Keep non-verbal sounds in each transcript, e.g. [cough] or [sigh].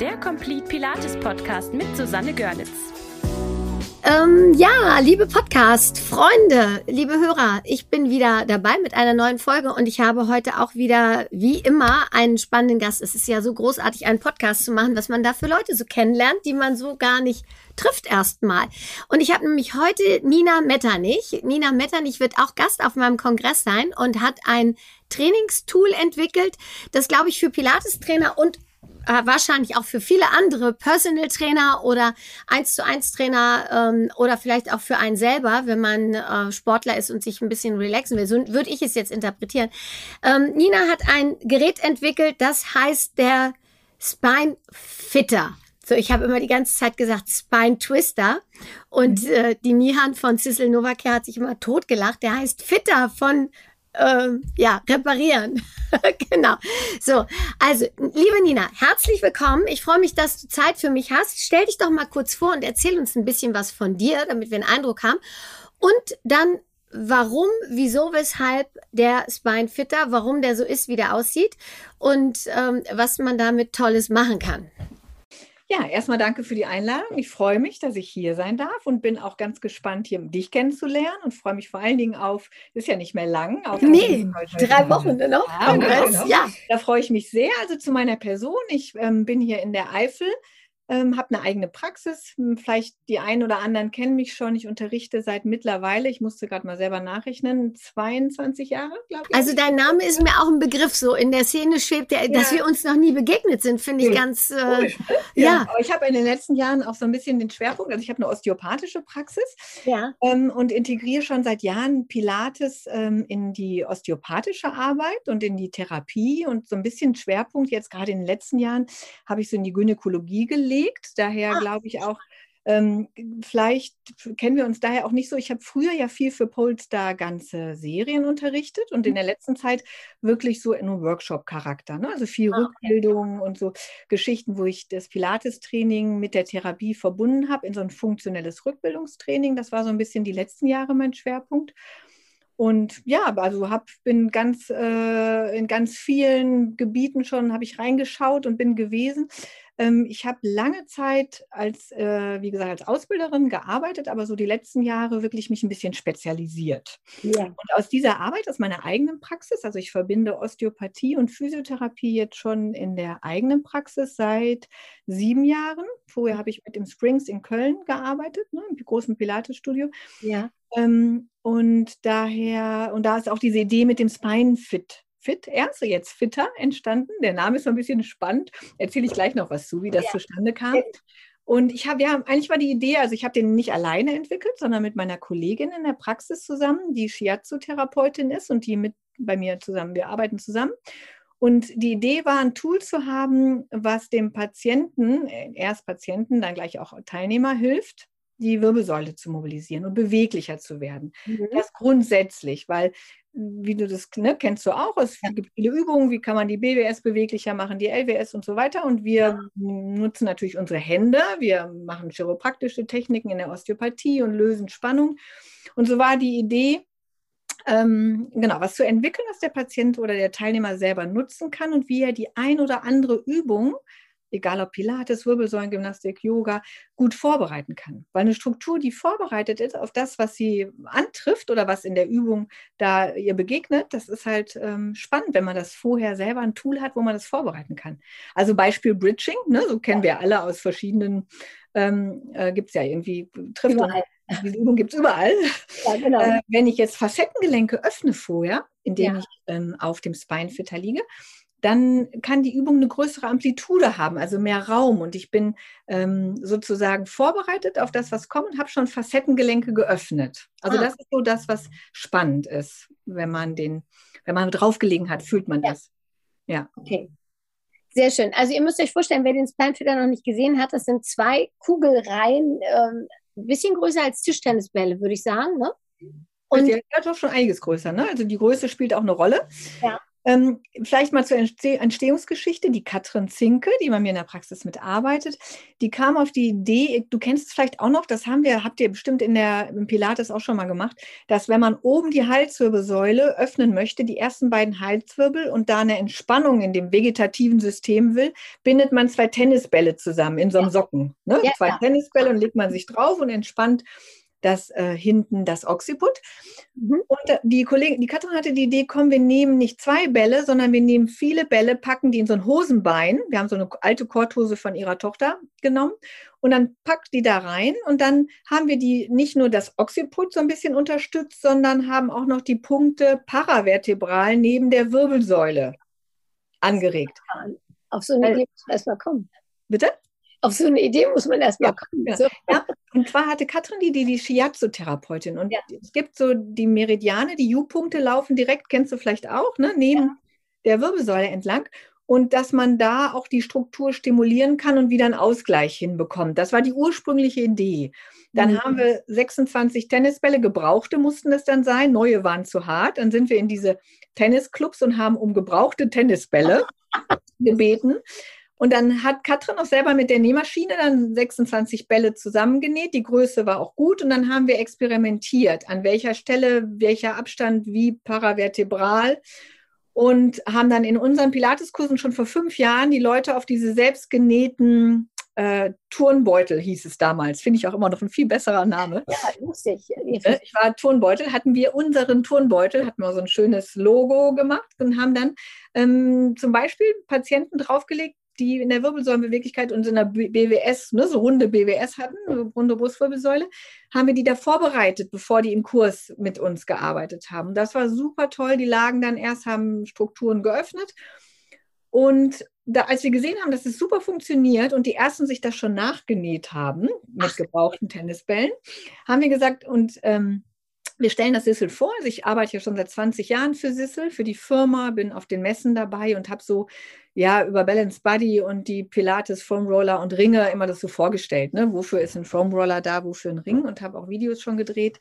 der Complete Pilates Podcast mit Susanne Görlitz. Ähm, ja, liebe Podcast-Freunde, liebe Hörer, ich bin wieder dabei mit einer neuen Folge und ich habe heute auch wieder, wie immer, einen spannenden Gast. Es ist ja so großartig, einen Podcast zu machen, was man da für Leute so kennenlernt, die man so gar nicht trifft erstmal. Und ich habe nämlich heute Nina Metternich. Nina Metternich wird auch Gast auf meinem Kongress sein und hat ein Trainingstool entwickelt, das, glaube ich, für Pilates-Trainer und äh, wahrscheinlich auch für viele andere Personal Trainer oder eins zu eins Trainer ähm, oder vielleicht auch für einen selber, wenn man äh, Sportler ist und sich ein bisschen relaxen will. So würde ich es jetzt interpretieren. Ähm, Nina hat ein Gerät entwickelt, das heißt der Spine Fitter. So, ich habe immer die ganze Zeit gesagt Spine Twister und mhm. äh, die Nihan von Cecil Novacare hat sich immer totgelacht. Der heißt Fitter von ähm, ja, reparieren. [laughs] genau. So, also, liebe Nina, herzlich willkommen. Ich freue mich, dass du Zeit für mich hast. Stell dich doch mal kurz vor und erzähl uns ein bisschen was von dir, damit wir einen Eindruck haben. Und dann, warum, wieso, weshalb der Spine Fitter, warum der so ist, wie der aussieht und ähm, was man damit Tolles machen kann. Ja, erstmal danke für die Einladung. Ich freue mich, dass ich hier sein darf und bin auch ganz gespannt, hier dich kennenzulernen und freue mich vor allen Dingen auf, ist ja nicht mehr lang. Auf nee, drei Wochen noch. Ja, genau. ja, da freue ich mich sehr. Also zu meiner Person. Ich ähm, bin hier in der Eifel ähm, habe eine eigene Praxis. Hm, vielleicht die einen oder anderen kennen mich schon. Ich unterrichte seit mittlerweile, ich musste gerade mal selber nachrechnen, 22 Jahre, glaube ich. Also dein Name ist mir auch ein Begriff so. In der Szene schwebt der, ja. dass wir uns noch nie begegnet sind, finde ich ganz, äh, cool. ja. ja. Aber ich habe in den letzten Jahren auch so ein bisschen den Schwerpunkt, also ich habe eine osteopathische Praxis ja. ähm, und integriere schon seit Jahren Pilates ähm, in die osteopathische Arbeit und in die Therapie und so ein bisschen Schwerpunkt jetzt gerade in den letzten Jahren habe ich so in die Gynäkologie gelegt gelegt. Daher ah. glaube ich auch, ähm, vielleicht kennen wir uns daher auch nicht so. Ich habe früher ja viel für Polestar ganze Serien unterrichtet und in der letzten Zeit wirklich so in einem Workshop-Charakter. Ne? Also viel ah, Rückbildung und so Geschichten, wo ich das Pilates-Training mit der Therapie verbunden habe in so ein funktionelles Rückbildungstraining. Das war so ein bisschen die letzten Jahre mein Schwerpunkt. Und ja, also hab, bin ganz äh, in ganz vielen Gebieten schon, habe ich reingeschaut und bin gewesen. Ähm, ich habe lange Zeit als, äh, wie gesagt, als Ausbilderin gearbeitet, aber so die letzten Jahre wirklich mich ein bisschen spezialisiert. Ja. Und aus dieser Arbeit, aus meiner eigenen Praxis, also ich verbinde Osteopathie und Physiotherapie jetzt schon in der eigenen Praxis seit sieben Jahren. Vorher habe ich mit dem Springs in Köln gearbeitet, ne, im großen Pilates-Studio. Ja. Ähm, und daher, und da ist auch diese Idee mit dem Spine Fit Fit, Ernste jetzt Fitter entstanden. Der Name ist so ein bisschen spannend. Erzähle ich gleich noch was zu, wie das ja. zustande kam. Und ich habe, ja, eigentlich war die Idee, also ich habe den nicht alleine entwickelt, sondern mit meiner Kollegin in der Praxis zusammen, die Shiatsu-Therapeutin ist und die mit bei mir zusammen, wir arbeiten zusammen. Und die Idee war, ein Tool zu haben, was dem Patienten, äh, erst Patienten, dann gleich auch Teilnehmer hilft, die Wirbelsäule zu mobilisieren und beweglicher zu werden. Mhm. Das grundsätzlich, weil wie du das ne, kennst du auch, es gibt viele Übungen, wie kann man die BWS beweglicher machen, die LWS und so weiter. Und wir nutzen natürlich unsere Hände, wir machen chiropraktische Techniken in der Osteopathie und lösen Spannung. Und so war die Idee, ähm, genau, was zu entwickeln, was der Patient oder der Teilnehmer selber nutzen kann und wie er die ein oder andere Übung egal ob Pilates, Wirbelsäulengymnastik, Yoga, gut vorbereiten kann. Weil eine Struktur, die vorbereitet ist auf das, was sie antrifft oder was in der Übung da ihr begegnet, das ist halt ähm, spannend, wenn man das vorher selber ein Tool hat, wo man das vorbereiten kann. Also Beispiel Bridging, ne, so kennen wir alle aus verschiedenen, ähm, äh, gibt es ja irgendwie, trifft überall. [laughs] Diese Übung gibt es überall. Ja, genau. äh, wenn ich jetzt Facettengelenke öffne vorher, indem ja. ich ähm, auf dem Spinefitter liege, dann kann die Übung eine größere Amplitude haben, also mehr Raum. Und ich bin ähm, sozusagen vorbereitet auf das, was kommt und habe schon Facettengelenke geöffnet. Also ah. das ist so das, was spannend ist, wenn man den, wenn man draufgelegen hat, fühlt man ja. das. Ja. Okay. Sehr schön. Also ihr müsst euch vorstellen, wer den Spinefitter noch nicht gesehen hat, das sind zwei Kugelreihen, ähm, ein bisschen größer als Tischtennisbälle, würde ich sagen. Ne? Und ja, doch schon einiges größer. Ne? Also die Größe spielt auch eine Rolle. Ja. Ähm, vielleicht mal zur Entstehungsgeschichte. Die Katrin Zinke, die bei mir in der Praxis mitarbeitet, die kam auf die Idee, du kennst es vielleicht auch noch, das haben wir, habt ihr bestimmt in der im Pilates auch schon mal gemacht, dass wenn man oben die Halswirbelsäule öffnen möchte, die ersten beiden Halswirbel und da eine Entspannung in dem vegetativen System will, bindet man zwei Tennisbälle zusammen in so einem Socken. Ne? Ja, zwei ja. Tennisbälle und legt man sich drauf und entspannt das äh, hinten das Occiput. Mhm. Und äh, die Kollegin, die Katrin hatte die Idee, komm, wir nehmen nicht zwei Bälle, sondern wir nehmen viele Bälle, packen die in so ein Hosenbein. Wir haben so eine alte Korthose von ihrer Tochter genommen und dann packt die da rein und dann haben wir die nicht nur das Occiput so ein bisschen unterstützt, sondern haben auch noch die Punkte paravertebral neben der Wirbelsäule angeregt. Auf so eine Idee muss erstmal kommen. Bitte? Auf so eine Idee muss man erstmal kommen. Ja. So. ja. Und zwar hatte Katrin die, die, die Shiatsu-Therapeutin. Und ja. es gibt so die Meridiane, die U-Punkte laufen direkt, kennst du vielleicht auch, ne, neben der Wirbelsäule entlang. Und dass man da auch die Struktur stimulieren kann und wieder einen Ausgleich hinbekommt. Das war die ursprüngliche Idee. Dann mhm. haben wir 26 Tennisbälle, gebrauchte mussten es dann sein, neue waren zu hart. Dann sind wir in diese Tennisclubs und haben um gebrauchte Tennisbälle [laughs] gebeten. Und dann hat Katrin auch selber mit der Nähmaschine dann 26 Bälle zusammengenäht. Die Größe war auch gut. Und dann haben wir experimentiert, an welcher Stelle, welcher Abstand, wie paravertebral. Und haben dann in unseren Pilateskursen schon vor fünf Jahren die Leute auf diese selbstgenähten äh, Turnbeutel hieß es damals. Finde ich auch immer noch ein viel besserer Name. Ja, lustig. Äh, ich war Turnbeutel, hatten wir unseren Turnbeutel, hatten wir so ein schönes Logo gemacht und haben dann ähm, zum Beispiel Patienten draufgelegt, die in der Wirbelsäulenbeweglichkeit und in der BWS, ne, so runde BWS hatten, so runde Brustwirbelsäule, haben wir die da vorbereitet, bevor die im Kurs mit uns gearbeitet haben. Das war super toll. Die lagen dann erst, haben Strukturen geöffnet. Und da, als wir gesehen haben, dass es super funktioniert und die ersten sich das schon nachgenäht haben mit gebrauchten Tennisbällen, haben wir gesagt, und ähm, wir stellen das Sissel vor. Also ich arbeite ja schon seit 20 Jahren für Sissel, für die Firma, bin auf den Messen dabei und habe so ja über Balance Body und die Pilates Foam Roller und Ringe immer das so vorgestellt. Ne? Wofür ist ein Foam Roller da, wofür ein Ring? Und habe auch Videos schon gedreht.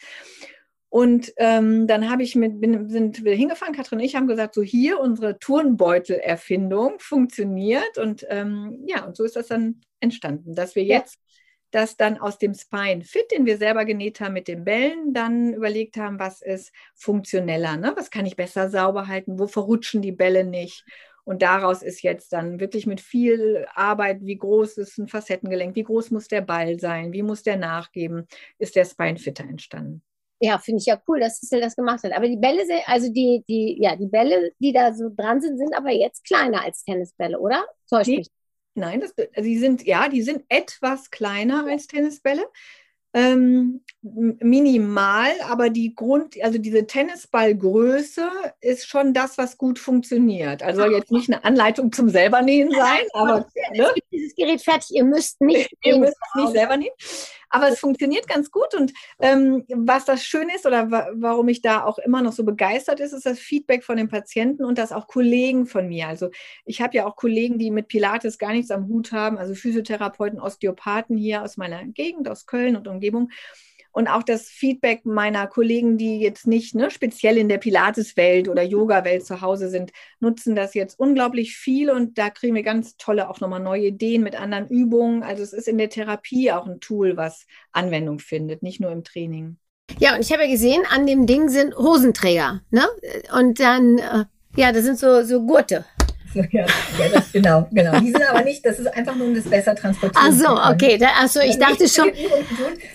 Und ähm, dann habe ich mit, bin, sind wir hingefahren, Katrin und ich haben gesagt, so hier unsere Turnbeutel-Erfindung funktioniert. Und ähm, ja, und so ist das dann entstanden, dass wir jetzt ja dass dann aus dem Spine Fit, den wir selber genäht haben mit den Bällen, dann überlegt haben, was ist funktioneller, ne? was kann ich besser sauber halten, wo verrutschen die Bälle nicht. Und daraus ist jetzt dann wirklich mit viel Arbeit, wie groß ist ein Facettengelenk, wie groß muss der Ball sein, wie muss der nachgeben, ist der Spine Fitter entstanden. Ja, finde ich ja cool, dass Cecil das gemacht hat. Aber die Bälle, also die, die, ja, die Bälle, die da so dran sind, sind aber jetzt kleiner als Tennisbälle, oder? Täuscht nee, Nein, das, also die sind, ja, die sind etwas kleiner als Tennisbälle. Ähm, minimal, aber die Grund, also diese Tennisballgröße ist schon das, was gut funktioniert. Also soll jetzt nicht eine Anleitung zum selber nähen sein, aber ne? dieses Gerät fertig, ihr müsst nicht, [laughs] ihr müsst nicht selber nähen. Aber es funktioniert ganz gut und ähm, was das schön ist oder wa warum ich da auch immer noch so begeistert ist, ist das Feedback von den Patienten und das auch Kollegen von mir. Also ich habe ja auch Kollegen, die mit Pilates gar nichts am Hut haben, also Physiotherapeuten, Osteopathen hier aus meiner Gegend, aus Köln und Umgebung und auch das Feedback meiner Kollegen, die jetzt nicht ne, speziell in der Pilates-Welt oder Yoga-Welt zu Hause sind, nutzen das jetzt unglaublich viel und da kriegen wir ganz tolle auch nochmal neue Ideen mit anderen Übungen. Also es ist in der Therapie auch ein Tool, was Anwendung findet, nicht nur im Training. Ja, und ich habe ja gesehen, an dem Ding sind Hosenträger, ne? Und dann, äh, ja, das sind so, so Gurte. Ja, ja das, genau, genau. Die sind aber nicht, das ist einfach nur um das besser transportieren. Ach so, okay. Da, ach so, ich dachte schon.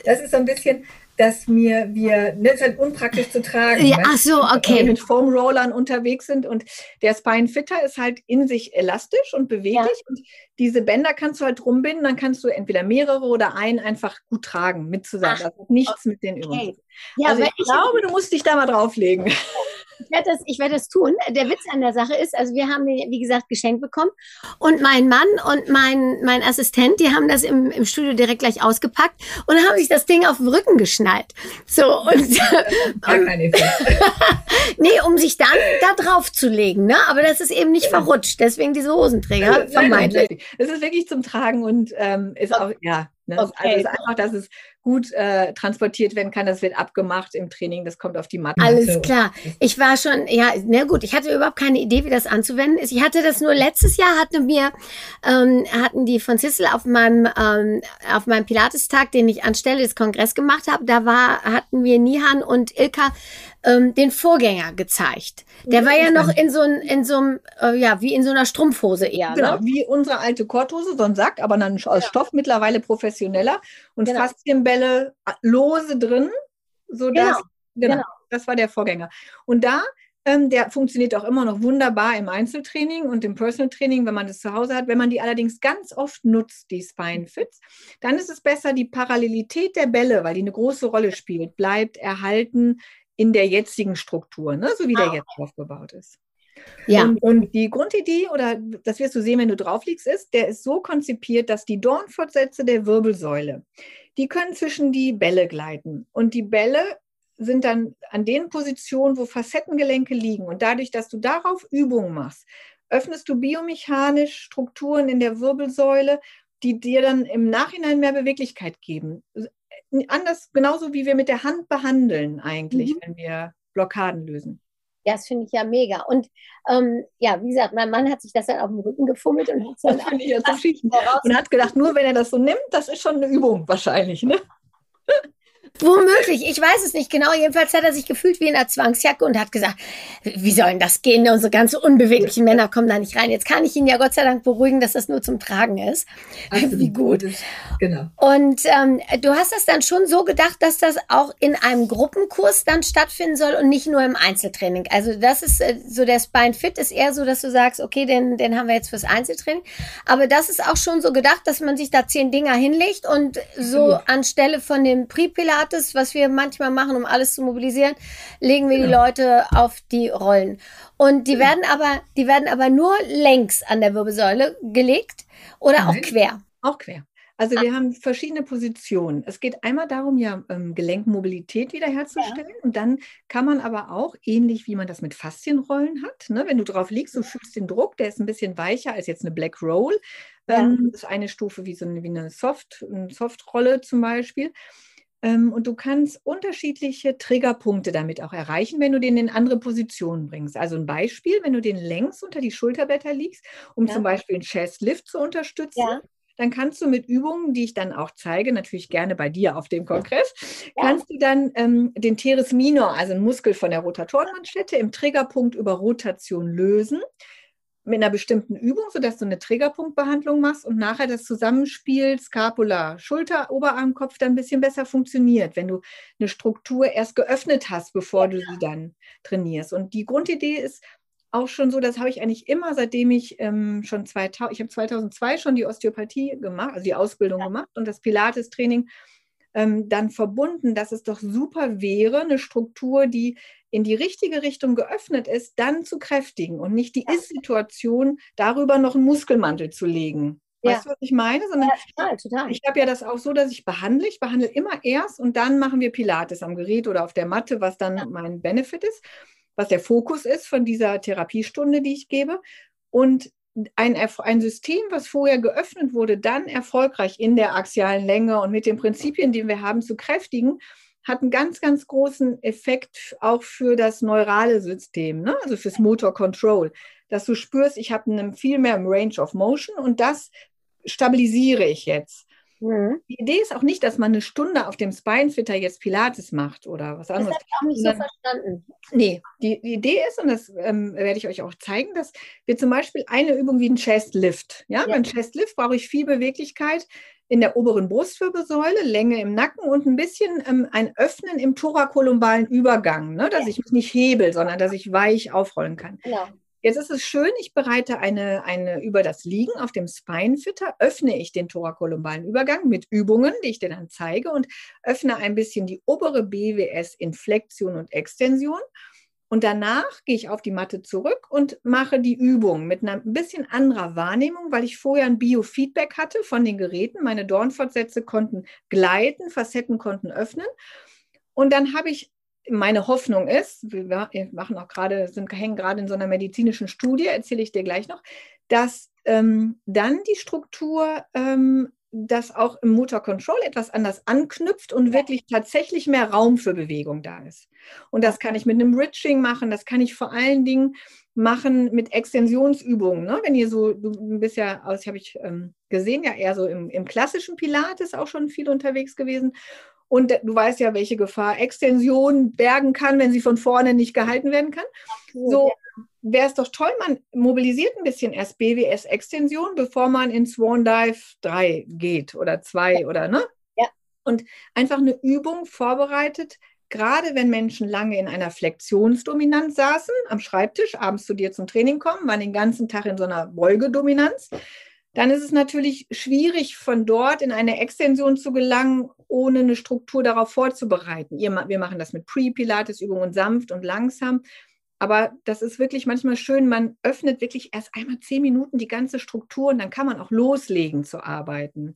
Das ist so ein bisschen, dass mir wir, ne, ist halt unpraktisch zu tragen. Ja, ach so, okay. Wenn wir mit Foam Rollern unterwegs sind und der Spine Fitter ist halt in sich elastisch und beweglich ja. und diese Bänder kannst du halt rumbinden, dann kannst du entweder mehrere oder einen einfach gut tragen mit zusammen. Ach, das hat nichts okay. mit den Übungen. Ja, also ich, ich glaube, du musst dich da mal drauflegen. [laughs] Ich werde das, ich werde das tun. Der Witz an der Sache ist, also wir haben den, wie gesagt, geschenkt bekommen. Und mein Mann und mein, mein Assistent, die haben das im, im Studio direkt gleich ausgepackt und haben sich das Ding auf den Rücken geschnallt. So, und, [laughs] keine [laughs] nee, um sich dann da drauf zu legen, ne? Aber das ist eben nicht verrutscht. Deswegen diese Hosenträger vermeintlich. Es ist wirklich zum Tragen und ähm, ist auch, ja, Ne? Okay. Also es ist einfach, dass es gut äh, transportiert werden kann. Das wird abgemacht im Training, das kommt auf die Matte. Alles klar. Ich war schon, ja, na gut, ich hatte überhaupt keine Idee, wie das anzuwenden ist. Ich hatte das nur letztes Jahr, hatte mir, ähm, hatten die von Sissel auf meinem, ähm, auf meinem Pilatestag, den ich anstelle des Kongress gemacht habe, da war, hatten wir Nihan und Ilka ähm, den Vorgänger gezeigt. Der war ja noch in so, ein, in so einem, äh, ja, wie in so einer Strumpfhose eher. Genau, ne? wie unsere alte Korthose, so ein Sack, aber dann aus ja. Stoff mittlerweile professioneller und genau. Faszienbälle äh, lose drin, sodass, genau. genau, das war der Vorgänger. Und da ähm, der funktioniert auch immer noch wunderbar im Einzeltraining und im Personal Training, wenn man das zu Hause hat. Wenn man die allerdings ganz oft nutzt, die Spine Fits, dann ist es besser, die Parallelität der Bälle, weil die eine große Rolle spielt, bleibt erhalten in der jetzigen Struktur, ne? so wie der ah. jetzt aufgebaut ist. Ja. Und, und, die Grundidee, oder das wirst du sehen, wenn du drauf liegst, ist, der ist so konzipiert, dass die Dornfortsätze der Wirbelsäule, die können zwischen die Bälle gleiten. Und die Bälle sind dann an den Positionen, wo Facettengelenke liegen. Und dadurch, dass du darauf Übungen machst, öffnest du biomechanisch Strukturen in der Wirbelsäule, die dir dann im Nachhinein mehr Beweglichkeit geben anders, genauso wie wir mit der Hand behandeln eigentlich, mhm. wenn wir Blockaden lösen. Ja, das finde ich ja mega. Und ähm, ja, wie gesagt, mein Mann hat sich das dann auf dem Rücken gefummelt und hat das finde ich ja so [laughs] Und hat gedacht, nur wenn er das so nimmt, das ist schon eine Übung wahrscheinlich, ne? [laughs] Womöglich, ich weiß es nicht genau. Jedenfalls hat er sich gefühlt wie in einer Zwangsjacke und hat gesagt, wie sollen das gehen? Unsere ganz unbeweglichen Männer kommen da nicht rein. Jetzt kann ich ihn ja Gott sei Dank beruhigen, dass das nur zum Tragen ist. [laughs] Absolut. Wie gut. Genau. Und ähm, du hast das dann schon so gedacht, dass das auch in einem Gruppenkurs dann stattfinden soll und nicht nur im Einzeltraining. Also das ist äh, so der Spine Fit ist eher so, dass du sagst, okay, den, den haben wir jetzt fürs Einzeltraining. Aber das ist auch schon so gedacht, dass man sich da zehn Dinger hinlegt und so anstelle von dem Pre-Pilates Gratis, was wir manchmal machen, um alles zu mobilisieren, legen wir ja. die Leute auf die Rollen. Und die ja. werden aber, die werden aber nur längs an der Wirbelsäule gelegt oder Nein. auch quer. Auch quer. Also wir ah. haben verschiedene Positionen. Es geht einmal darum, ja ähm, Gelenkmobilität wiederherzustellen. Ja. Und dann kann man aber auch, ähnlich wie man das mit Faszienrollen hat, ne, wenn du drauf liegst, du fühlst den Druck, der ist ein bisschen weicher als jetzt eine Black Roll. Ja. Ähm, das ist eine Stufe wie so eine, wie eine Soft, eine Softrolle zum Beispiel. Ähm, und du kannst unterschiedliche Triggerpunkte damit auch erreichen, wenn du den in andere Positionen bringst. Also ein Beispiel, wenn du den längs unter die Schulterblätter liegst, um ja. zum Beispiel einen Chest Lift zu unterstützen. Ja. Dann kannst du mit Übungen, die ich dann auch zeige, natürlich gerne bei dir auf dem Kongress, ja. kannst du dann ähm, den Teres minor, also einen Muskel von der Rotatorenmanschette, im Triggerpunkt über Rotation lösen mit einer bestimmten Übung, sodass du eine Trägerpunktbehandlung machst und nachher das Zusammenspiel Scapula, Schulter, Oberarm, Kopf dann ein bisschen besser funktioniert, wenn du eine Struktur erst geöffnet hast, bevor du sie dann trainierst. Und die Grundidee ist auch schon so, das habe ich eigentlich immer, seitdem ich ähm, schon 2000, ich habe 2002 schon die Osteopathie gemacht, also die Ausbildung ja. gemacht und das Pilates-Training ähm, dann verbunden, dass es doch super wäre, eine Struktur, die in die richtige Richtung geöffnet ist, dann zu kräftigen und nicht die Ist-Situation darüber noch einen Muskelmantel zu legen. Ja. Weißt du, was ich meine? Sondern ja, total, total. Ich habe ja das auch so, dass ich behandle. Ich behandle immer erst und dann machen wir Pilates am Gerät oder auf der Matte, was dann ja. mein Benefit ist, was der Fokus ist von dieser Therapiestunde, die ich gebe. Und ein, ein System, was vorher geöffnet wurde, dann erfolgreich in der axialen Länge und mit den Prinzipien, die wir haben, zu kräftigen, hat einen ganz, ganz großen Effekt auch für das neurale System, ne? also fürs Motor Control, dass du spürst, ich habe viel mehr Range of Motion und das stabilisiere ich jetzt. Mhm. Die Idee ist auch nicht, dass man eine Stunde auf dem Spinefitter jetzt Pilates macht oder was anderes. Das habe ich auch nicht so verstanden. Nee, die, die, Idee ist, und das ähm, werde ich euch auch zeigen, dass wir zum Beispiel eine Übung wie ein Chest Lift. Ja, ja. beim Chest Lift brauche ich viel Beweglichkeit in der oberen Brustwirbelsäule, Länge im Nacken und ein bisschen ähm, ein Öffnen im thorakolumbalen Übergang, ne? dass ich mich nicht hebel, sondern dass ich weich aufrollen kann. Genau. Jetzt ist es schön, ich bereite eine, eine über das Liegen auf dem Spinefitter, öffne ich den thorakolumbalen Übergang mit Übungen, die ich dir dann zeige und öffne ein bisschen die obere BWS in Flexion und Extension und danach gehe ich auf die Matte zurück und mache die Übung mit einer ein bisschen anderer Wahrnehmung, weil ich vorher ein Biofeedback hatte von den Geräten. Meine Dornfortsätze konnten gleiten, Facetten konnten öffnen. Und dann habe ich, meine Hoffnung ist, wir machen auch gerade, sind, hängen gerade in so einer medizinischen Studie, erzähle ich dir gleich noch, dass ähm, dann die Struktur ähm, dass auch im Motor Control etwas anders anknüpft und wirklich tatsächlich mehr Raum für Bewegung da ist. Und das kann ich mit einem Ridging machen, das kann ich vor allen Dingen machen mit Extensionsübungen. Ne? Wenn ihr so, du bist ja, aus, habe ich ähm, gesehen, ja eher so im, im klassischen Pilates auch schon viel unterwegs gewesen. Und du weißt ja, welche Gefahr Extension bergen kann, wenn sie von vorne nicht gehalten werden kann. So wäre es doch toll, man mobilisiert ein bisschen erst BWS-Extension, bevor man in Swan Dive 3 geht oder 2 ja. oder ne? Ja. Und einfach eine Übung vorbereitet, gerade wenn Menschen lange in einer Flexionsdominanz saßen, am Schreibtisch, abends zu dir zum Training kommen, waren den ganzen Tag in so einer Beugedominanz, dann ist es natürlich schwierig, von dort in eine Extension zu gelangen, ohne eine Struktur darauf vorzubereiten. Wir machen das mit Pre-Pilates-Übungen sanft und langsam. Aber das ist wirklich manchmal schön, man öffnet wirklich erst einmal zehn Minuten die ganze Struktur und dann kann man auch loslegen zu arbeiten.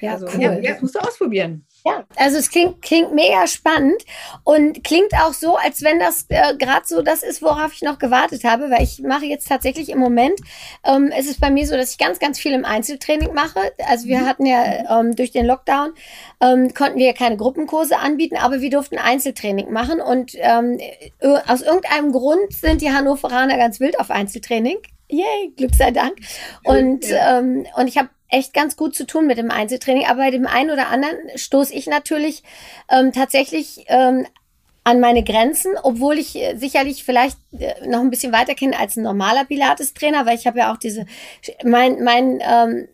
Ja, also, cool. ja, ja musst du ausprobieren. Ja, also es klingt, klingt mega spannend und klingt auch so, als wenn das äh, gerade so das ist, worauf ich noch gewartet habe, weil ich mache jetzt tatsächlich im Moment, ähm, es ist bei mir so, dass ich ganz, ganz viel im Einzeltraining mache. Also wir mhm. hatten ja ähm, durch den Lockdown, ähm, konnten wir ja keine Gruppenkurse anbieten, aber wir durften Einzeltraining machen und ähm, aus irgendeinem Grund sind die Hannoveraner ganz wild auf Einzeltraining. Yay, Glück sei Dank. Und, ja. ähm, und ich habe echt ganz gut zu tun mit dem Einzeltraining, aber bei dem einen oder anderen stoße ich natürlich ähm, tatsächlich ähm, an meine Grenzen, obwohl ich äh, sicherlich vielleicht äh, noch ein bisschen weiter kenne als ein normaler Pilates-Trainer, weil ich habe ja auch diese, mein, mein ähm,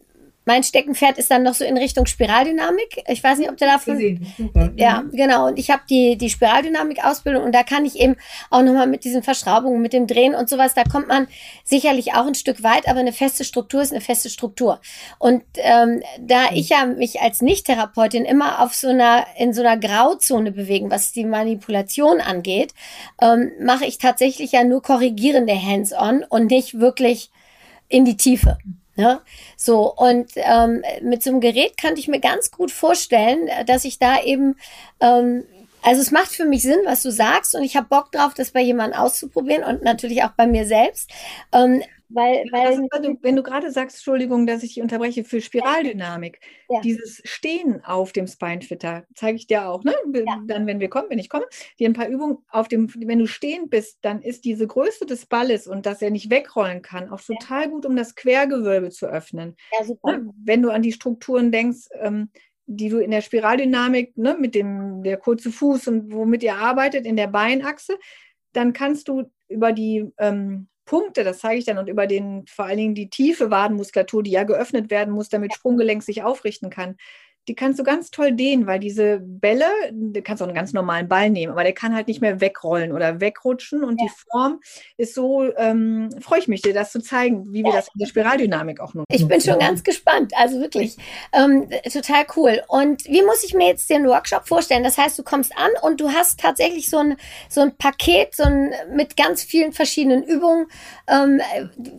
mein Steckenpferd ist dann noch so in Richtung Spiraldynamik. Ich weiß nicht, ob du davon. Super. Ja, mhm. genau. Und ich habe die, die Spiraldynamik-Ausbildung und da kann ich eben auch nochmal mit diesen Verschraubungen, mit dem Drehen und sowas, da kommt man sicherlich auch ein Stück weit, aber eine feste Struktur ist eine feste Struktur. Und ähm, da mhm. ich ja mich als Nicht-Therapeutin immer auf so einer, in so einer Grauzone bewegen, was die Manipulation angeht, ähm, mache ich tatsächlich ja nur korrigierende Hands-on und nicht wirklich in die Tiefe. Ne? So, und ähm, mit so einem Gerät kann ich mir ganz gut vorstellen, dass ich da eben, ähm, also es macht für mich Sinn, was du sagst, und ich habe Bock drauf, das bei jemandem auszuprobieren und natürlich auch bei mir selbst. Ähm, weil, weil also, wenn du gerade sagst, Entschuldigung, dass ich dich unterbreche, für Spiraldynamik, [laughs] ja. dieses Stehen auf dem Spinefitter, zeige ich dir auch, ne? Ja. Dann, wenn wir kommen, wenn ich komme, dir ein paar Übungen auf dem, wenn du stehen bist, dann ist diese Größe des Balles und dass er nicht wegrollen kann, auch total ja. gut, um das Quergewölbe zu öffnen. Ja, super. Ne? Wenn du an die Strukturen denkst, ähm, die du in der Spiraldynamik, ne, mit dem der kurze Fuß und womit ihr arbeitet, in der Beinachse, dann kannst du über die ähm, Punkte, das zeige ich dann, und über den vor allen Dingen die tiefe Wadenmuskulatur, die ja geöffnet werden muss, damit Sprunggelenk sich aufrichten kann die kannst du ganz toll dehnen, weil diese Bälle, du kannst auch einen ganz normalen Ball nehmen, aber der kann halt nicht mehr wegrollen oder wegrutschen und ja. die Form ist so, ähm, freue ich mich dir, das zu zeigen, wie wir ja. das in der Spiraldynamik auch nutzen. Ich bin schon ganz gespannt, also wirklich ähm, total cool. Und wie muss ich mir jetzt den Workshop vorstellen? Das heißt, du kommst an und du hast tatsächlich so ein, so ein Paket so ein, mit ganz vielen verschiedenen Übungen, ähm,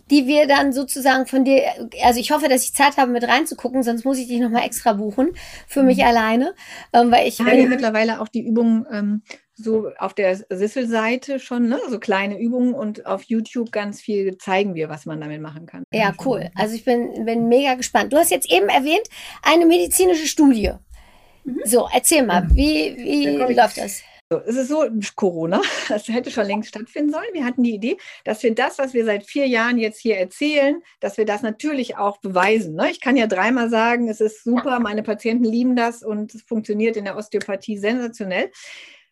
die wir dann sozusagen von dir, also ich hoffe, dass ich Zeit habe, mit reinzugucken, sonst muss ich dich nochmal extra buchen für mich mhm. alleine, ähm, weil ich. Ja, mittlerweile auch die Übungen ähm, so auf der Sisselseite schon, ne? so kleine Übungen und auf YouTube ganz viel zeigen wir, was man damit machen kann. Ja, cool. Also ich bin, bin mega gespannt. Du hast jetzt eben erwähnt, eine medizinische Studie. Mhm. So, erzähl mal, wie, wie läuft das? So, es ist so, Corona, [laughs] das hätte schon längst stattfinden sollen. Wir hatten die Idee, dass wir das, was wir seit vier Jahren jetzt hier erzählen, dass wir das natürlich auch beweisen. Ne? Ich kann ja dreimal sagen, es ist super, meine Patienten lieben das und es funktioniert in der Osteopathie sensationell.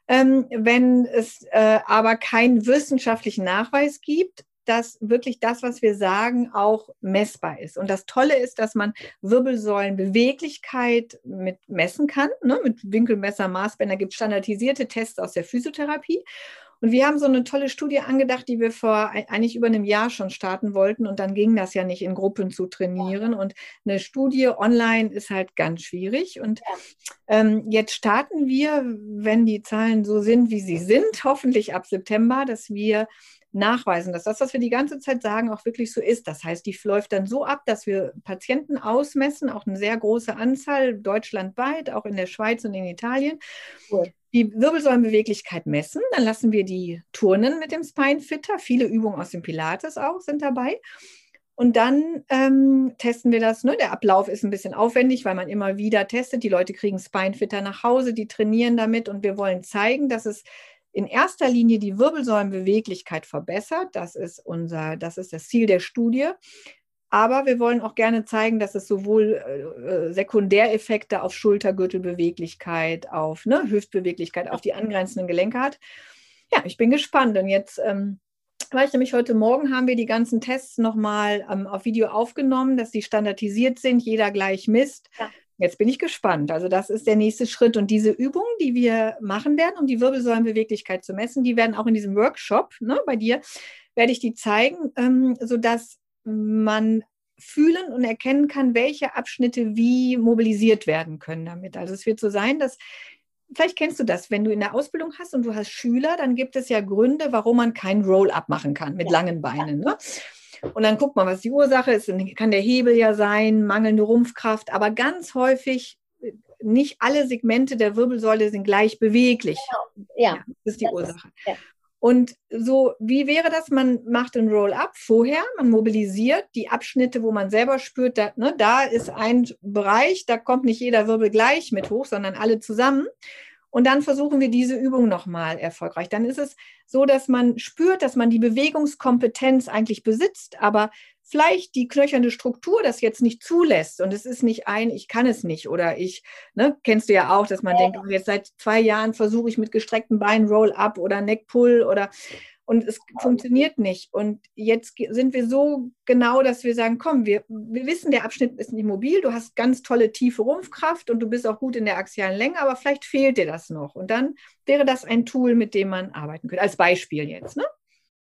Ähm, wenn es äh, aber keinen wissenschaftlichen Nachweis gibt, dass wirklich das, was wir sagen, auch messbar ist. Und das Tolle ist, dass man Wirbelsäulenbeweglichkeit mit messen kann. Ne? Mit Winkelmesser, Maßbänder gibt es standardisierte Tests aus der Physiotherapie. Und wir haben so eine tolle Studie angedacht, die wir vor eigentlich über einem Jahr schon starten wollten. Und dann ging das ja nicht in Gruppen zu trainieren. Und eine Studie online ist halt ganz schwierig. Und ähm, jetzt starten wir, wenn die Zahlen so sind, wie sie sind, hoffentlich ab September, dass wir nachweisen, dass das, was wir die ganze Zeit sagen, auch wirklich so ist. Das heißt, die läuft dann so ab, dass wir Patienten ausmessen, auch eine sehr große Anzahl, deutschlandweit, auch in der Schweiz und in Italien. Cool. Die Wirbelsäulenbeweglichkeit messen, dann lassen wir die turnen mit dem Spinefitter. Viele Übungen aus dem Pilates auch sind dabei. Und dann ähm, testen wir das. Ne? Der Ablauf ist ein bisschen aufwendig, weil man immer wieder testet. Die Leute kriegen Spinefitter nach Hause, die trainieren damit und wir wollen zeigen, dass es in erster Linie die Wirbelsäulenbeweglichkeit verbessert. Das ist unser, das ist das Ziel der Studie. Aber wir wollen auch gerne zeigen, dass es sowohl äh, äh Sekundäreffekte auf Schultergürtelbeweglichkeit, auf ne, Hüftbeweglichkeit, auf die angrenzenden Gelenke hat. Ja, ich bin gespannt. Und jetzt ähm, war ich nämlich heute Morgen, haben wir die ganzen Tests nochmal ähm, auf Video aufgenommen, dass die standardisiert sind, jeder gleich misst. Ja. Jetzt bin ich gespannt. Also das ist der nächste Schritt. Und diese Übungen, die wir machen werden, um die Wirbelsäulenbeweglichkeit zu messen, die werden auch in diesem Workshop ne, bei dir, werde ich die zeigen, ähm, sodass man fühlen und erkennen kann, welche Abschnitte wie mobilisiert werden können damit. Also es wird so sein, dass vielleicht kennst du das, wenn du in der Ausbildung hast und du hast Schüler, dann gibt es ja Gründe, warum man kein Roll-up machen kann mit ja. langen Beinen. Ne? Und dann guckt man, was die Ursache ist. Kann der Hebel ja sein, mangelnde Rumpfkraft, aber ganz häufig äh, nicht alle Segmente der Wirbelsäule sind gleich beweglich. Genau. Ja, ja das ist die das Ursache. Ist, ja. Und so, wie wäre das? Man macht ein Roll-up vorher, man mobilisiert die Abschnitte, wo man selber spürt, da, ne, da ist ein Bereich, da kommt nicht jeder Wirbel gleich mit hoch, sondern alle zusammen. Und dann versuchen wir diese Übung nochmal erfolgreich. Dann ist es so, dass man spürt, dass man die Bewegungskompetenz eigentlich besitzt, aber vielleicht die knöchernde Struktur das jetzt nicht zulässt und es ist nicht ein, ich kann es nicht oder ich, ne, kennst du ja auch, dass man ja. denkt, oh, jetzt seit zwei Jahren versuche ich mit gestreckten Beinen Roll-up oder Neck-Pull oder und es funktioniert nicht. Und jetzt sind wir so genau, dass wir sagen, komm, wir, wir wissen, der Abschnitt ist nicht mobil, du hast ganz tolle tiefe Rumpfkraft und du bist auch gut in der axialen Länge, aber vielleicht fehlt dir das noch. Und dann wäre das ein Tool, mit dem man arbeiten könnte, als Beispiel jetzt. Ne?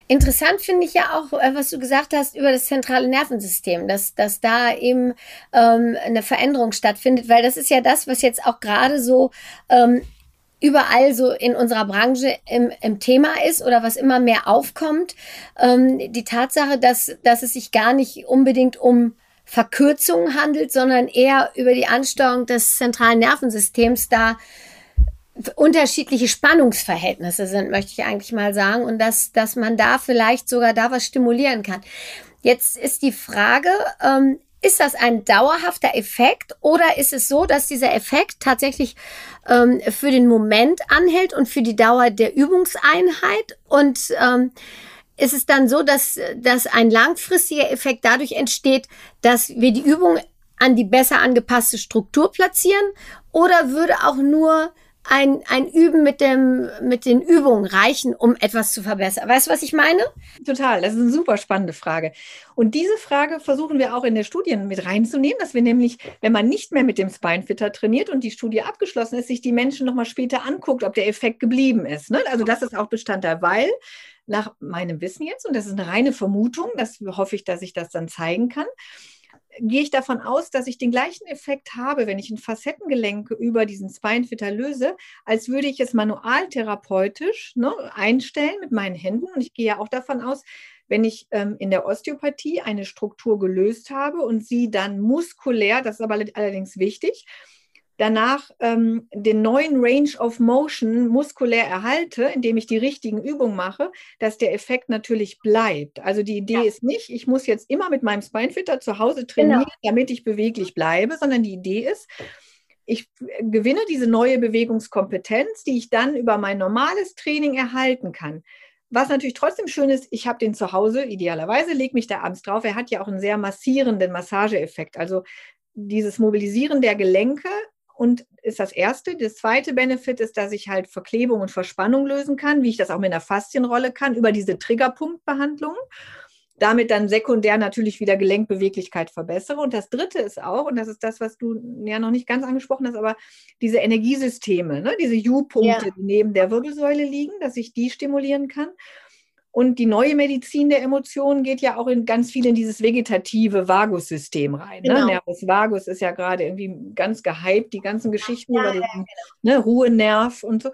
Interessant finde ich ja auch, äh, was du gesagt hast über das zentrale Nervensystem, dass, dass da eben ähm, eine Veränderung stattfindet, weil das ist ja das, was jetzt auch gerade so ähm, überall so in unserer Branche im, im Thema ist oder was immer mehr aufkommt. Ähm, die Tatsache, dass, dass es sich gar nicht unbedingt um Verkürzungen handelt, sondern eher über die Ansteuerung des zentralen Nervensystems da unterschiedliche Spannungsverhältnisse sind, möchte ich eigentlich mal sagen, und dass, dass man da vielleicht sogar da was stimulieren kann. Jetzt ist die Frage, ähm, ist das ein dauerhafter Effekt oder ist es so, dass dieser Effekt tatsächlich ähm, für den Moment anhält und für die Dauer der Übungseinheit? Und ähm, ist es dann so, dass, dass ein langfristiger Effekt dadurch entsteht, dass wir die Übung an die besser angepasste Struktur platzieren? Oder würde auch nur ein, ein Üben mit, dem, mit den Übungen reichen, um etwas zu verbessern? Weißt du, was ich meine? Total, das ist eine super spannende Frage. Und diese Frage versuchen wir auch in der Studie mit reinzunehmen, dass wir nämlich, wenn man nicht mehr mit dem Spinefitter trainiert und die Studie abgeschlossen ist, sich die Menschen nochmal später anguckt, ob der Effekt geblieben ist. Ne? Also das ist auch Bestandteil, weil nach meinem Wissen jetzt, und das ist eine reine Vermutung, das hoffe ich, dass ich das dann zeigen kann, gehe ich davon aus, dass ich den gleichen Effekt habe, wenn ich ein Facettengelenk über diesen Spinefitter löse, als würde ich es manualtherapeutisch ne, einstellen mit meinen Händen. Und ich gehe ja auch davon aus, wenn ich ähm, in der Osteopathie eine Struktur gelöst habe und sie dann muskulär, das ist aber allerdings wichtig, danach ähm, den neuen Range of Motion muskulär erhalte, indem ich die richtigen Übungen mache, dass der Effekt natürlich bleibt. Also die Idee ja. ist nicht, ich muss jetzt immer mit meinem Spinefitter zu Hause trainieren, genau. damit ich beweglich bleibe, sondern die Idee ist, ich gewinne diese neue Bewegungskompetenz, die ich dann über mein normales Training erhalten kann. Was natürlich trotzdem schön ist, ich habe den zu Hause, idealerweise lege mich da abends drauf. Er hat ja auch einen sehr massierenden Massageeffekt. Also dieses Mobilisieren der Gelenke und ist das erste. Das zweite Benefit ist, dass ich halt Verklebung und Verspannung lösen kann, wie ich das auch mit einer Faszienrolle kann, über diese Triggerpunktbehandlung. Damit dann sekundär natürlich wieder Gelenkbeweglichkeit verbessere. Und das dritte ist auch, und das ist das, was du ja noch nicht ganz angesprochen hast, aber diese Energiesysteme, ne, diese U-Punkte, ja. die neben der Wirbelsäule liegen, dass ich die stimulieren kann. Und die neue Medizin der Emotionen geht ja auch in ganz viel in dieses vegetative Vagussystem rein. Ne? Genau. Ne? Nervus vagus ist ja gerade irgendwie ganz gehypt, die ganzen Geschichten ja, über den ja, genau. ne, Ruhenerv und so.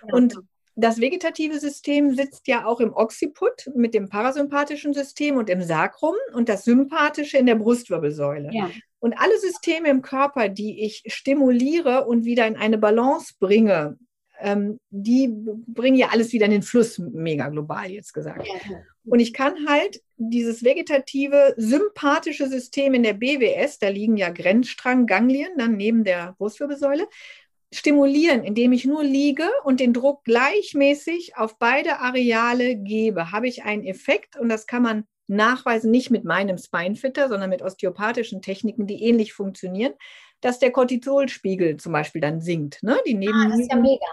Genau. Und das vegetative System sitzt ja auch im Occiput mit dem parasympathischen System und im Sacrum und das sympathische in der Brustwirbelsäule. Ja. Und alle Systeme im Körper, die ich stimuliere und wieder in eine Balance bringe, ähm, die bringen ja alles wieder in den Fluss, mega global jetzt gesagt. Ja. Und ich kann halt dieses vegetative, sympathische System in der BWS, da liegen ja Grenzstrangganglien dann neben der Brustwirbelsäule, stimulieren, indem ich nur liege und den Druck gleichmäßig auf beide Areale gebe, habe ich einen Effekt und das kann man nachweisen, nicht mit meinem Spinefitter, sondern mit osteopathischen Techniken, die ähnlich funktionieren, dass der Cortisolspiegel zum Beispiel dann sinkt. Ne? Die neben ah, das ist ja mega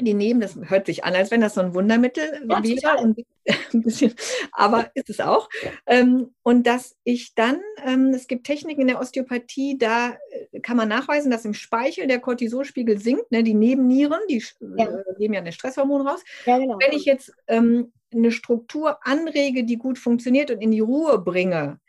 die nehmen, das hört sich an, als wenn das so ein Wundermittel ja, wäre, und [laughs] ein bisschen, aber ist es auch. Ähm, und dass ich dann, ähm, es gibt Techniken in der Osteopathie, da äh, kann man nachweisen, dass im Speichel der Cortisolspiegel sinkt, ne, die Nebennieren, die ja. Äh, geben ja ein Stresshormon raus. Ja, genau. Wenn ich jetzt ähm, eine Struktur anrege, die gut funktioniert und in die Ruhe bringe,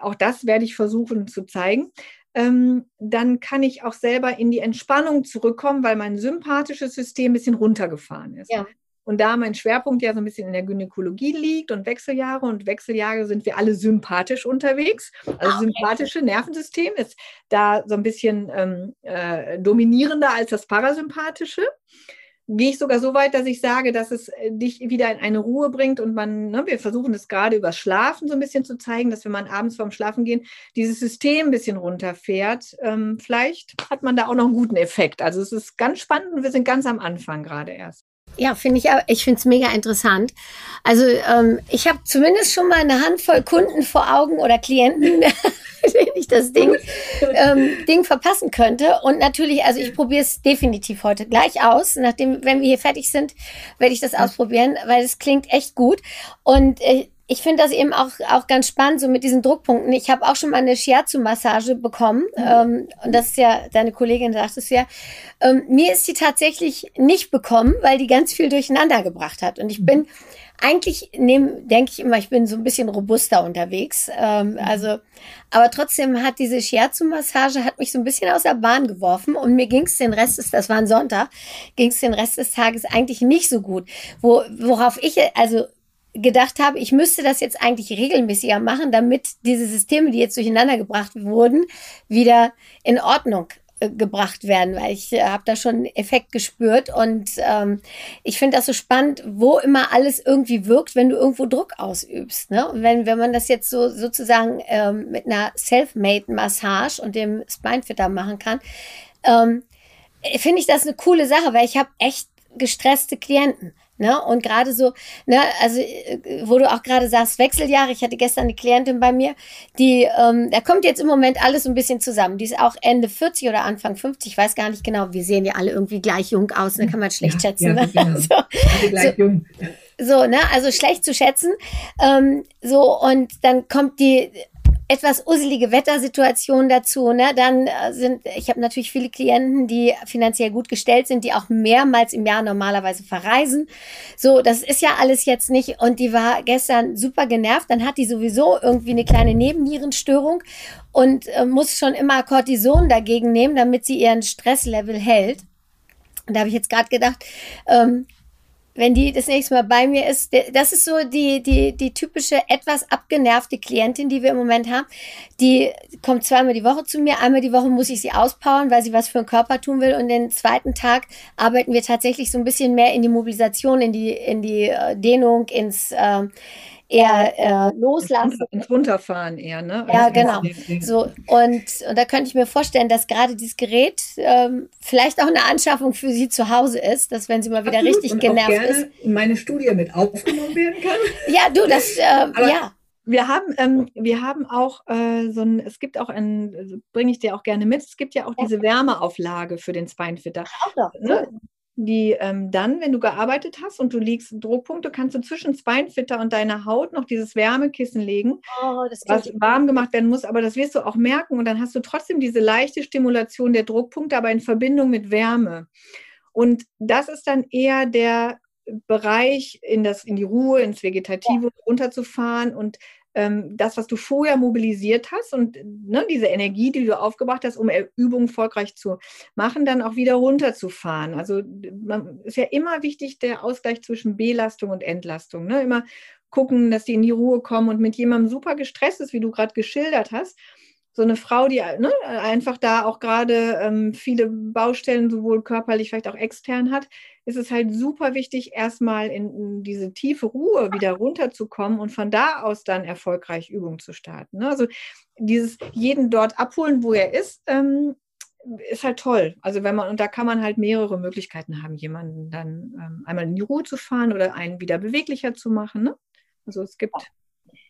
auch das werde ich versuchen zu zeigen, ähm, dann kann ich auch selber in die Entspannung zurückkommen, weil mein sympathisches System ein bisschen runtergefahren ist. Ja. Und da mein Schwerpunkt ja so ein bisschen in der Gynäkologie liegt und Wechseljahre und Wechseljahre sind wir alle sympathisch unterwegs. Also ah, okay. sympathische Nervensystem ist da so ein bisschen ähm, äh, dominierender als das parasympathische gehe ich sogar so weit, dass ich sage, dass es äh, dich wieder in eine Ruhe bringt und man, ne, wir versuchen es gerade über Schlafen so ein bisschen zu zeigen, dass wenn man abends vorm Schlafen gehen, dieses System ein bisschen runterfährt, ähm, vielleicht hat man da auch noch einen guten Effekt. Also es ist ganz spannend und wir sind ganz am Anfang gerade erst. Ja, finde ich, ich finde es mega interessant. Also ähm, ich habe zumindest schon mal eine Handvoll Kunden vor Augen oder Klienten, [laughs] das Ding, ähm, Ding verpassen könnte. Und natürlich, also ich probiere es definitiv heute gleich aus. Nachdem, wenn wir hier fertig sind, werde ich das ausprobieren, weil es klingt echt gut. Und äh, ich finde das eben auch, auch ganz spannend, so mit diesen Druckpunkten. Ich habe auch schon mal eine Shiatsu-Massage bekommen. Mhm. Ähm, und das ist ja, deine Kollegin sagt es ja. Ähm, mir ist sie tatsächlich nicht bekommen, weil die ganz viel durcheinander gebracht hat. Und ich mhm. bin eigentlich, denke ich immer, ich bin so ein bisschen robuster unterwegs. Ähm, mhm. also, aber trotzdem hat diese Shiatsu-Massage hat mich so ein bisschen aus der Bahn geworfen und mir ging es den Rest des, das war ein Sonntag, ging es den Rest des Tages eigentlich nicht so gut. Wo, worauf ich, also gedacht habe, ich müsste das jetzt eigentlich regelmäßiger machen, damit diese Systeme, die jetzt durcheinander gebracht wurden, wieder in Ordnung gebracht werden, weil ich äh, habe da schon Effekt gespürt und ähm, ich finde das so spannend, wo immer alles irgendwie wirkt, wenn du irgendwo Druck ausübst. Ne? Und wenn, wenn man das jetzt so sozusagen ähm, mit einer Self-Made-Massage und dem Spinefitter machen kann, ähm, finde ich das eine coole Sache, weil ich habe echt gestresste Klienten. Ne? Und gerade so, ne, also äh, wo du auch gerade sagst, Wechseljahre, ich hatte gestern eine Klientin bei mir, die, ähm, da kommt jetzt im Moment alles ein bisschen zusammen. Die ist auch Ende 40 oder Anfang 50, ich weiß gar nicht genau. Wir sehen ja alle irgendwie gleich jung aus, da ne? kann man schlecht ja, schätzen. Ja, ne? genau. so, gleich so, jung. So, ne, also schlecht zu schätzen. Ähm, so, und dann kommt die etwas uselige Wettersituation dazu. Ne? Dann äh, sind, ich habe natürlich viele Klienten, die finanziell gut gestellt sind, die auch mehrmals im Jahr normalerweise verreisen. So, das ist ja alles jetzt nicht. Und die war gestern super genervt. Dann hat die sowieso irgendwie eine kleine Nebennierenstörung und äh, muss schon immer Cortison dagegen nehmen, damit sie ihren Stresslevel hält. Und da habe ich jetzt gerade gedacht, ähm, wenn die das nächste Mal bei mir ist, das ist so die, die, die typische etwas abgenervte Klientin, die wir im Moment haben. Die kommt zweimal die Woche zu mir. Einmal die Woche muss ich sie auspowern, weil sie was für den Körper tun will. Und den zweiten Tag arbeiten wir tatsächlich so ein bisschen mehr in die Mobilisation, in die, in die äh, Dehnung, ins, äh, eher äh, loslassen. Ins Runterfahren eher, ne? Ja, also genau. So, und, und da könnte ich mir vorstellen, dass gerade dieses Gerät ähm, vielleicht auch eine Anschaffung für Sie zu Hause ist, dass wenn sie mal wieder Absolut. richtig und genervt auch gerne ist. in meine Studie mit aufgenommen werden kann. Ja, du, das, äh, [laughs] ja. Wir haben, ähm, wir haben auch äh, so ein, es gibt auch ein, also bringe ich dir auch gerne mit, es gibt ja auch diese Wärmeauflage für den Spinefitter. Auch doch, ne? Die ähm, dann, wenn du gearbeitet hast und du liegst Druckpunkte, kannst du zwischen Spinefitter und deiner Haut noch dieses Wärmekissen legen, oh, was warm gemacht werden muss. Aber das wirst du auch merken und dann hast du trotzdem diese leichte Stimulation der Druckpunkte, aber in Verbindung mit Wärme. Und das ist dann eher der Bereich, in, das, in die Ruhe, ins Vegetative ja. runterzufahren und ähm, das, was du vorher mobilisiert hast und ne, diese Energie, die du aufgebracht hast, um Übungen erfolgreich zu machen, dann auch wieder runterzufahren. Also man, ist ja immer wichtig der Ausgleich zwischen Belastung und Entlastung. Ne? Immer gucken, dass die in die Ruhe kommen und mit jemandem super gestresst ist, wie du gerade geschildert hast, so eine Frau, die ne, einfach da auch gerade ähm, viele Baustellen, sowohl körperlich, vielleicht auch extern hat, ist es halt super wichtig, erstmal in, diese tiefe Ruhe wieder runterzukommen und von da aus dann erfolgreich Übungen zu starten. Ne? Also dieses jeden dort abholen, wo er ist, ähm, ist halt toll. Also wenn man, und da kann man halt mehrere Möglichkeiten haben, jemanden dann ähm, einmal in die Ruhe zu fahren oder einen wieder beweglicher zu machen. Ne? Also es gibt.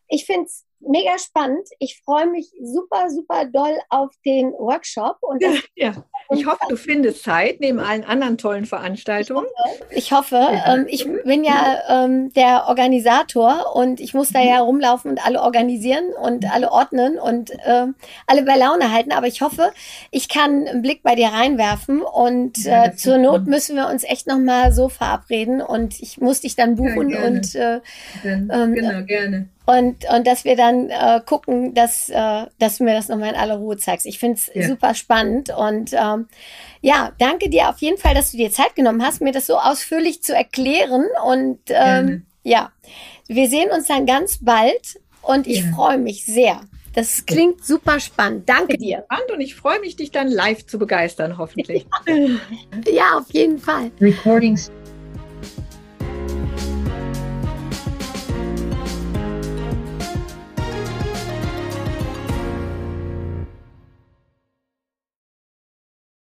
Ich finde es mega spannend. Ich freue mich super, super doll auf den Workshop. Und ja, ja. Ich hoffe, du findest Zeit neben allen anderen tollen Veranstaltungen. Ich hoffe. Ich, hoffe. Ähm, ich bin ja ähm, der Organisator und ich muss da ja rumlaufen und alle organisieren und alle ordnen und ähm, alle bei Laune halten. Aber ich hoffe, ich kann einen Blick bei dir reinwerfen und äh, zur Not müssen wir uns echt nochmal so verabreden und ich muss dich dann buchen ja, und äh, ähm, genau, gerne. Und, und dass wir dann äh, gucken, dass, äh, dass du mir das nochmal in aller Ruhe zeigst. Ich finde es ja. super spannend. Und ähm, ja, danke dir auf jeden Fall, dass du dir Zeit genommen hast, mir das so ausführlich zu erklären. Und ähm, ja, wir sehen uns dann ganz bald und ich ja. freue mich sehr. Das klingt super spannend. Danke dir. Und ich freue mich, dich dann live zu begeistern, hoffentlich. [laughs] ja, auf jeden Fall. Recordings.